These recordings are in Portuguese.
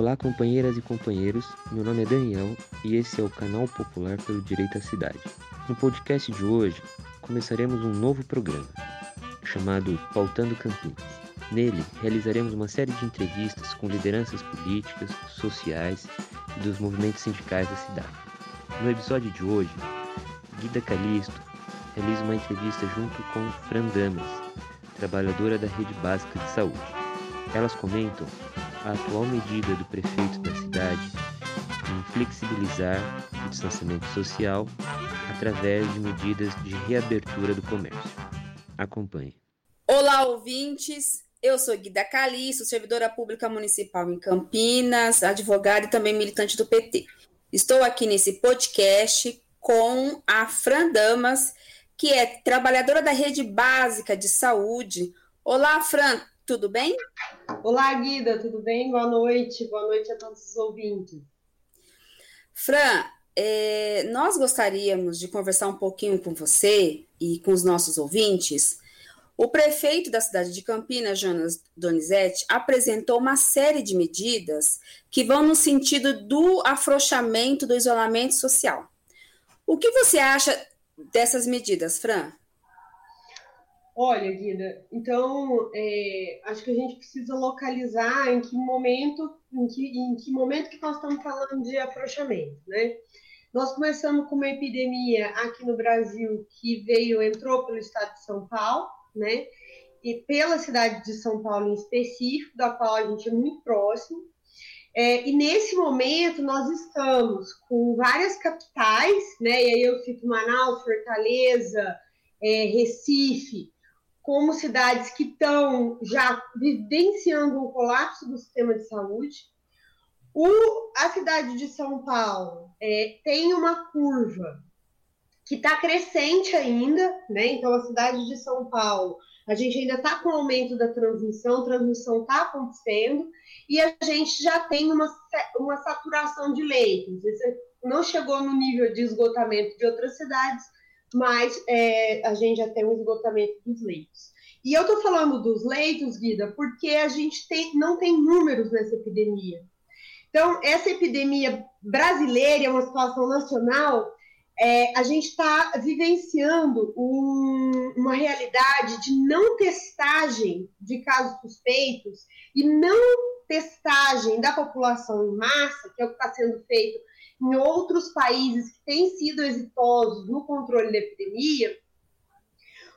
Olá, companheiras e companheiros. Meu nome é Daniel e esse é o canal Popular pelo Direito à Cidade. No podcast de hoje, começaremos um novo programa chamado Pautando Campinas. Nele, realizaremos uma série de entrevistas com lideranças políticas, sociais e dos movimentos sindicais da cidade. No episódio de hoje, Guida Calisto realiza uma entrevista junto com Fran Damas, trabalhadora da Rede Básica de Saúde. Elas comentam a atual medida do prefeito da cidade em flexibilizar o distanciamento social através de medidas de reabertura do comércio. Acompanhe. Olá, ouvintes. Eu sou Guida Caliço, servidora pública municipal em Campinas, advogada e também militante do PT. Estou aqui nesse podcast com a Fran Damas, que é trabalhadora da rede básica de saúde. Olá, Fran, tudo bem? Olá, Guida, tudo bem? Boa noite, boa noite a todos os ouvintes. Fran, é, nós gostaríamos de conversar um pouquinho com você e com os nossos ouvintes. O prefeito da cidade de Campinas, Jonas Donizete, apresentou uma série de medidas que vão no sentido do afrouxamento do isolamento social. O que você acha dessas medidas, Fran? Olha, Guida, então é, acho que a gente precisa localizar em que momento, em que, em que momento que nós estamos falando de afrouxamento, né? Nós começamos com uma epidemia aqui no Brasil que veio, entrou pelo estado de São Paulo, né? E pela cidade de São Paulo em específico, da qual a gente é muito próximo. É, e nesse momento nós estamos com várias capitais, né? E aí eu cito Manaus, Fortaleza, é, Recife, como cidades que estão já vivenciando um colapso do sistema de saúde. O, a cidade de São Paulo é, tem uma curva que está crescente ainda, né? Então, a cidade de São Paulo, a gente ainda está com o aumento da transmissão, transmissão está acontecendo, e a gente já tem uma, uma saturação de leitos. Não chegou no nível de esgotamento de outras cidades, mas é, a gente já tem um esgotamento dos leitos. E eu estou falando dos leitos, Guida, porque a gente tem, não tem números nessa epidemia. Então, essa epidemia brasileira é uma situação nacional. É, a gente está vivenciando um, uma realidade de não testagem de casos suspeitos e não testagem da população em massa, que é o que está sendo feito em outros países que têm sido exitosos no controle da epidemia,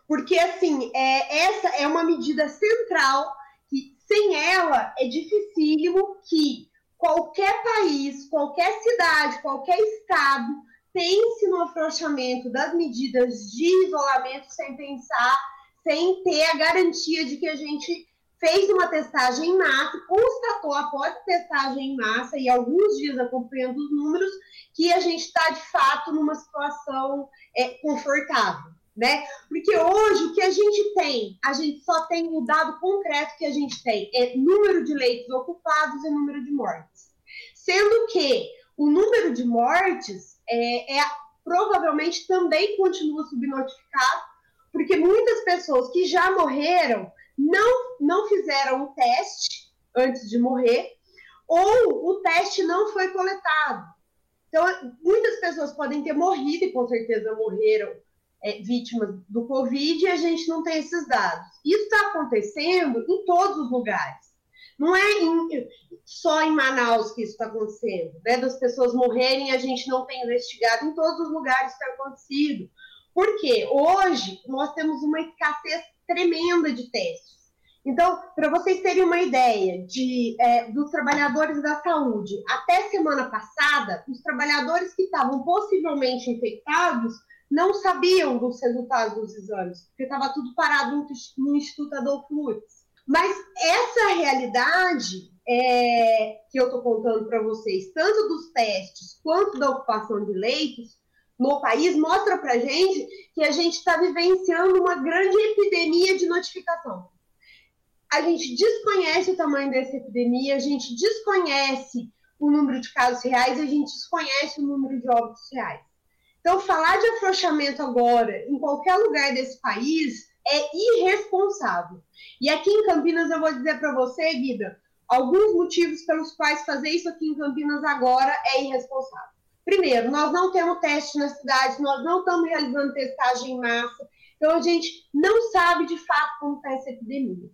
porque assim, é, essa é uma medida central que sem ela é dificílimo que qualquer país, qualquer cidade, qualquer estado pense no afrouxamento das medidas de isolamento sem pensar, sem ter a garantia de que a gente fez uma testagem em massa, constatou após testagem em massa e alguns dias acompanhando os números que a gente está de fato numa situação é, confortável, né? Porque hoje o que a gente tem, a gente só tem o dado concreto que a gente tem é número de leitos ocupados e número de mortes, sendo que o número de mortes é, é provavelmente também continua subnotificado, porque muitas pessoas que já morreram não, não fizeram o teste antes de morrer, ou o teste não foi coletado. Então, muitas pessoas podem ter morrido, e com certeza morreram é, vítimas do Covid, e a gente não tem esses dados. Isso está acontecendo em todos os lugares. Não é em, só em Manaus que isso está acontecendo, né? Das pessoas morrerem a gente não tem investigado em todos os lugares está acontecido. Por quê? Hoje nós temos uma escassez tremenda de testes. Então, para vocês terem uma ideia de, é, dos trabalhadores da saúde, até semana passada, os trabalhadores que estavam possivelmente infectados não sabiam dos resultados dos exames, porque estava tudo parado no, no Instituto Adolfo Lutz. Mas essa realidade é, que eu estou contando para vocês, tanto dos testes quanto da ocupação de leitos, no país mostra para gente que a gente está vivenciando uma grande epidemia de notificação. A gente desconhece o tamanho dessa epidemia, a gente desconhece o número de casos reais, a gente desconhece o número de óbitos reais. Então, falar de afrouxamento agora, em qualquer lugar desse país, é irresponsável. E aqui em Campinas, eu vou dizer para você, Guida, alguns motivos pelos quais fazer isso aqui em Campinas agora é irresponsável. Primeiro, nós não temos teste na cidade, nós não estamos realizando testagem em massa, então a gente não sabe de fato como está essa epidemia.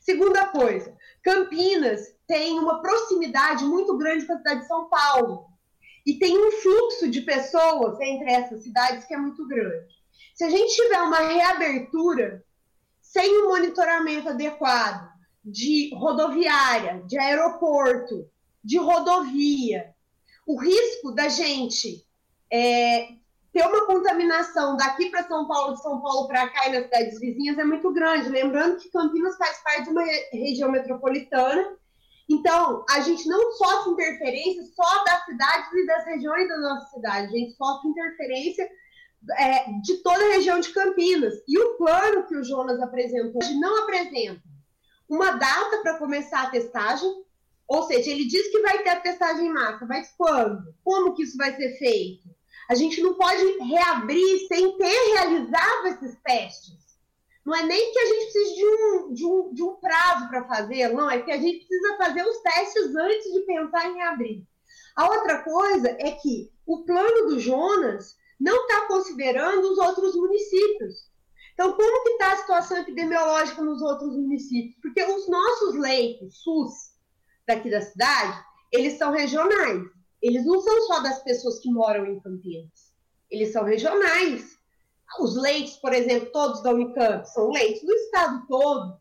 Segunda coisa, Campinas tem uma proximidade muito grande com a cidade de São Paulo e tem um fluxo de pessoas entre essas cidades que é muito grande. Se a gente tiver uma reabertura sem um monitoramento adequado de rodoviária, de aeroporto, de rodovia, o risco da gente é, ter uma contaminação daqui para São Paulo, de São Paulo para cá e nas cidades vizinhas é muito grande. Lembrando que Campinas faz parte de uma região metropolitana, então a gente não sofre interferência só das cidades e das regiões da nossa cidade, a gente sofre interferência é, de toda a região de Campinas. E o plano que o Jonas apresentou hoje não apresenta uma data para começar a testagem, ou seja, ele diz que vai ter a testagem em massa, mas quando? Como que isso vai ser feito? A gente não pode reabrir sem ter realizado esses testes. Não é nem que a gente precise de um, de um, de um prazo para fazer, não, é que a gente precisa fazer os testes antes de pensar em reabrir. A outra coisa é que o plano do Jonas não está considerando os outros municípios. Então, como que está a situação epidemiológica nos outros municípios? Porque os nossos leitos SUS daqui da cidade, eles são regionais. Eles não são só das pessoas que moram em Campinas. Eles são regionais. Os leitos, por exemplo, todos da Unicamp, são leitos do estado todo.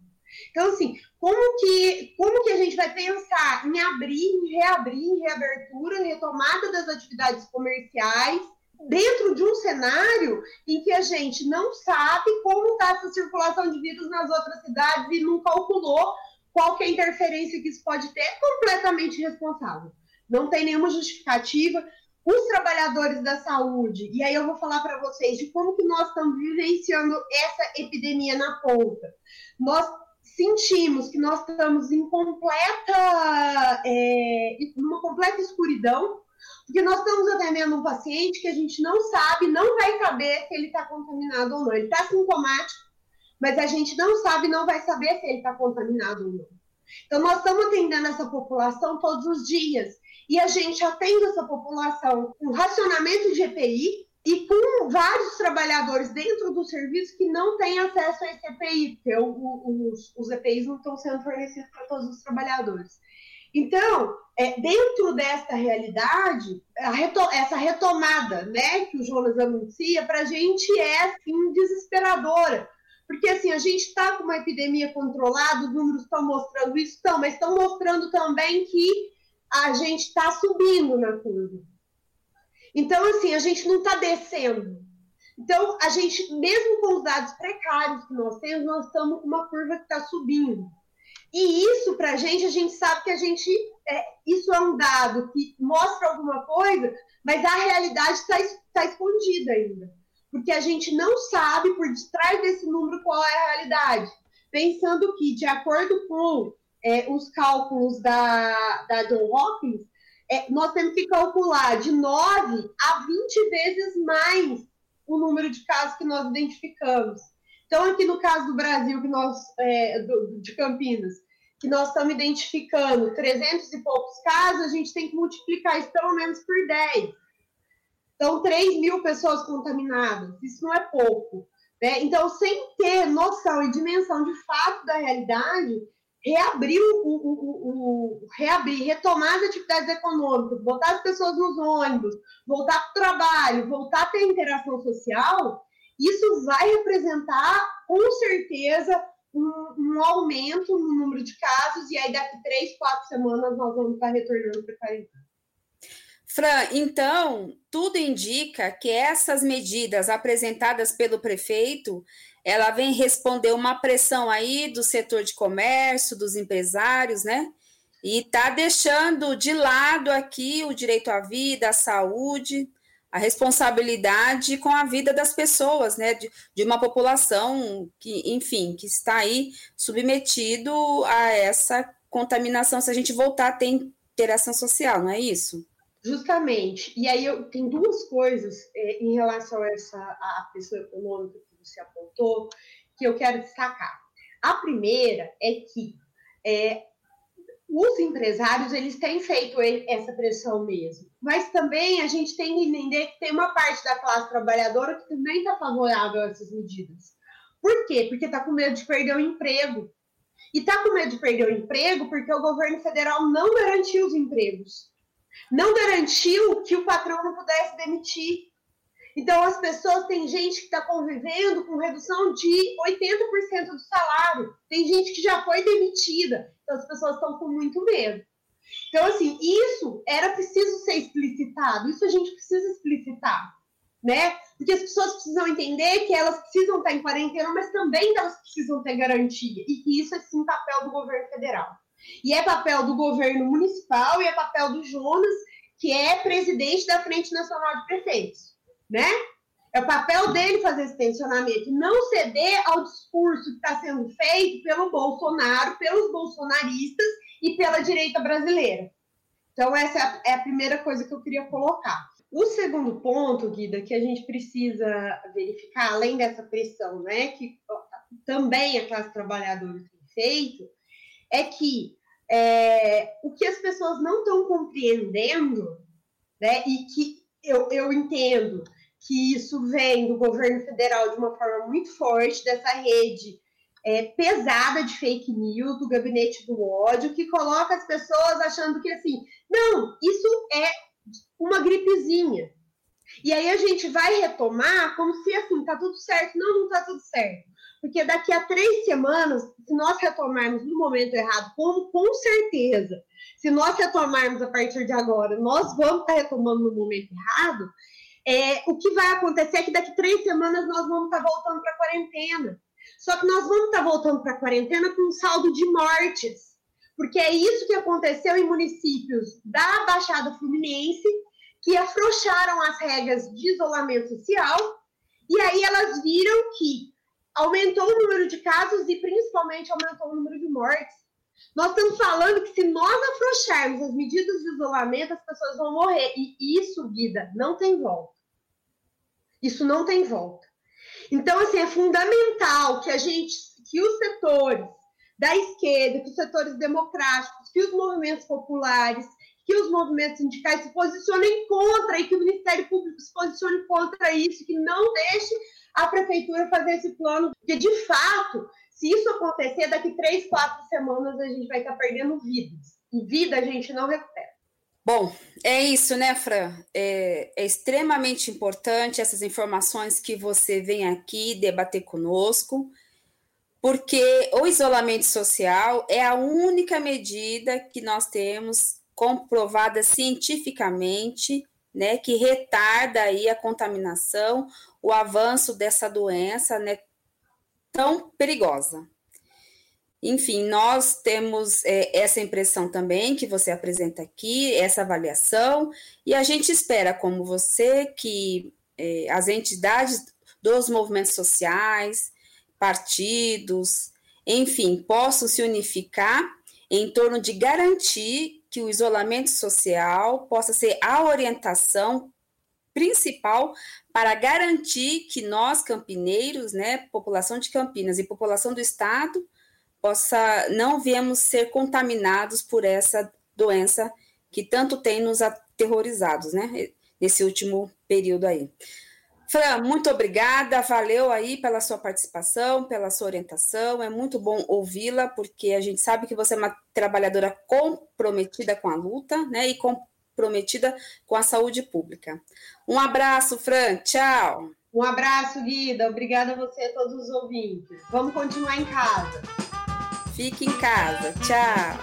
Então, assim, como que, como que a gente vai pensar em abrir, em reabrir, em reabertura, em retomada das atividades comerciais, dentro de um cenário em que a gente não sabe como está essa circulação de vírus nas outras cidades e não calculou qual que a interferência que isso pode ter, é completamente irresponsável. Não tem nenhuma justificativa. Os trabalhadores da saúde, e aí eu vou falar para vocês de como que nós estamos vivenciando essa epidemia na ponta. Nós sentimos que nós estamos em completa, é, uma completa escuridão, porque nós estamos atendendo um paciente que a gente não sabe, não vai saber se ele está contaminado ou não. Ele está sintomático, mas a gente não sabe, não vai saber se ele está contaminado ou não. Então, nós estamos atendendo essa população todos os dias. E a gente atende essa população com racionamento de EPI e com vários trabalhadores dentro do serviço que não têm acesso a esse EPI, porque os, os EPIs não estão sendo fornecidos para todos os trabalhadores. Então, é, dentro dessa realidade, reto essa retomada né, que o Jonas anuncia, para a gente é assim, desesperadora, porque assim, a gente está com uma epidemia controlada, os números estão mostrando isso, estão, mas estão mostrando também que a gente está subindo na curva. Então, assim, a gente não está descendo. Então, a gente, mesmo com os dados precários que nós temos, nós estamos com uma curva que está subindo. E isso, para a gente, a gente sabe que a gente. É, isso é um dado que mostra alguma coisa, mas a realidade está tá escondida ainda porque a gente não sabe por detrás desse número qual é a realidade. Pensando que, de acordo com é, os cálculos da, da John Hopkins, é, nós temos que calcular de 9 a 20 vezes mais o número de casos que nós identificamos. Então, aqui no caso do Brasil, que nós, é, do, de Campinas, que nós estamos identificando 300 e poucos casos, a gente tem que multiplicar isso pelo menos por 10. Então, 3 mil pessoas contaminadas, isso não é pouco. Né? Então, sem ter noção e dimensão de fato da realidade, reabrir, o, o, o, o, reabrir, retomar as atividades econômicas, botar as pessoas nos ônibus, voltar para o trabalho, voltar a ter interação social, isso vai representar, com certeza, um, um, aumento no número de casos, e aí daqui três, quatro semanas nós vamos estar retornando para a quarentena. Fran, então, tudo indica que essas medidas apresentadas pelo prefeito, ela vem responder uma pressão aí do setor de comércio, dos empresários, né? E está deixando de lado aqui o direito à vida, à saúde, a responsabilidade com a vida das pessoas, né? De, de uma população que, enfim, que está aí submetido a essa contaminação, se a gente voltar a ter interação social, não é isso? Justamente. E aí eu, tem duas coisas é, em relação a essa a pessoa econômica que você apontou que eu quero destacar. A primeira é que é, os empresários eles têm feito essa pressão mesmo, mas também a gente tem que entender que tem uma parte da classe trabalhadora que também está favorável a essas medidas. Por quê? Porque está com medo de perder o emprego. E está com medo de perder o emprego porque o governo federal não garantiu os empregos. Não garantiu que o patrão não pudesse demitir. Então, as pessoas, tem gente que está convivendo com redução de 80% do salário, tem gente que já foi demitida, então as pessoas estão com muito medo. Então, assim, isso era preciso ser explicitado, isso a gente precisa explicitar, né? Porque as pessoas precisam entender que elas precisam estar em quarentena, mas também elas precisam ter garantia, e que isso é sim papel do governo federal. E é papel do governo municipal e é papel do Jonas, que é presidente da Frente Nacional de Prefeitos né? É o papel dele fazer esse tensionamento, não ceder ao discurso que está sendo feito pelo Bolsonaro, pelos bolsonaristas e pela direita brasileira. Então, essa é a primeira coisa que eu queria colocar. O segundo ponto, Guida, que a gente precisa verificar, além dessa pressão, né, que também a classe trabalhadora tem feito, é que é, o que as pessoas não estão compreendendo, né, e que eu, eu entendo que isso vem do governo federal de uma forma muito forte, dessa rede é, pesada de fake news, do gabinete do ódio, que coloca as pessoas achando que assim, não, isso é uma gripezinha. E aí a gente vai retomar como se assim, tá tudo certo. Não, não tá tudo certo. Porque daqui a três semanas, se nós retomarmos no momento errado, como com certeza, se nós retomarmos a partir de agora, nós vamos estar tá retomando no momento errado, é, o que vai acontecer é que daqui três semanas nós vamos estar tá voltando para a quarentena. Só que nós vamos estar tá voltando para a quarentena com um saldo de mortes, porque é isso que aconteceu em municípios da Baixada Fluminense, que afrouxaram as regras de isolamento social, e aí elas viram que aumentou o número de casos e principalmente aumentou o número de mortes. Nós estamos falando que se nós afrouxarmos as medidas de isolamento, as pessoas vão morrer. E isso, vida, não tem volta. Isso não tem volta. Então, assim, é fundamental que a gente, que os setores da esquerda, que os setores democráticos, que os movimentos populares, que os movimentos sindicais se posicionem contra e que o Ministério Público se posicione contra isso, que não deixe a prefeitura fazer esse plano, porque de fato, se isso acontecer, daqui três, quatro semanas a gente vai estar perdendo vidas. E vida a gente não recupera. Bom, é isso, né, Fran? É, é, extremamente importante essas informações que você vem aqui debater conosco, porque o isolamento social é a única medida que nós temos comprovada cientificamente, né, que retarda aí a contaminação, o avanço dessa doença, né, tão perigosa. Enfim, nós temos é, essa impressão também que você apresenta aqui, essa avaliação, e a gente espera, como você, que é, as entidades dos movimentos sociais, partidos, enfim, possam se unificar em torno de garantir que o isolamento social possa ser a orientação principal para garantir que nós, campineiros, né, população de Campinas e população do estado, possa não viemos ser contaminados por essa doença que tanto tem nos aterrorizados, né, nesse último período aí. Fran, muito obrigada, valeu aí pela sua participação, pela sua orientação, é muito bom ouvi-la, porque a gente sabe que você é uma trabalhadora comprometida com a luta, né, e comprometida com a saúde pública. Um abraço, Fran, tchau! Um abraço, Guida, obrigada a você e a todos os ouvintes. Vamos continuar em casa. Fique em casa. Tchau.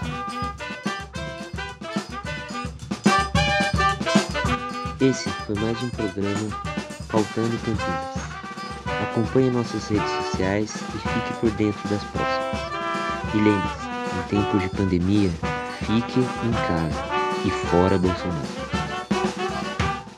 Esse foi mais um programa Faltando Campinas. Acompanhe nossas redes sociais e fique por dentro das próximas. E lembre-se, em tempos de pandemia, fique em casa e fora Bolsonaro.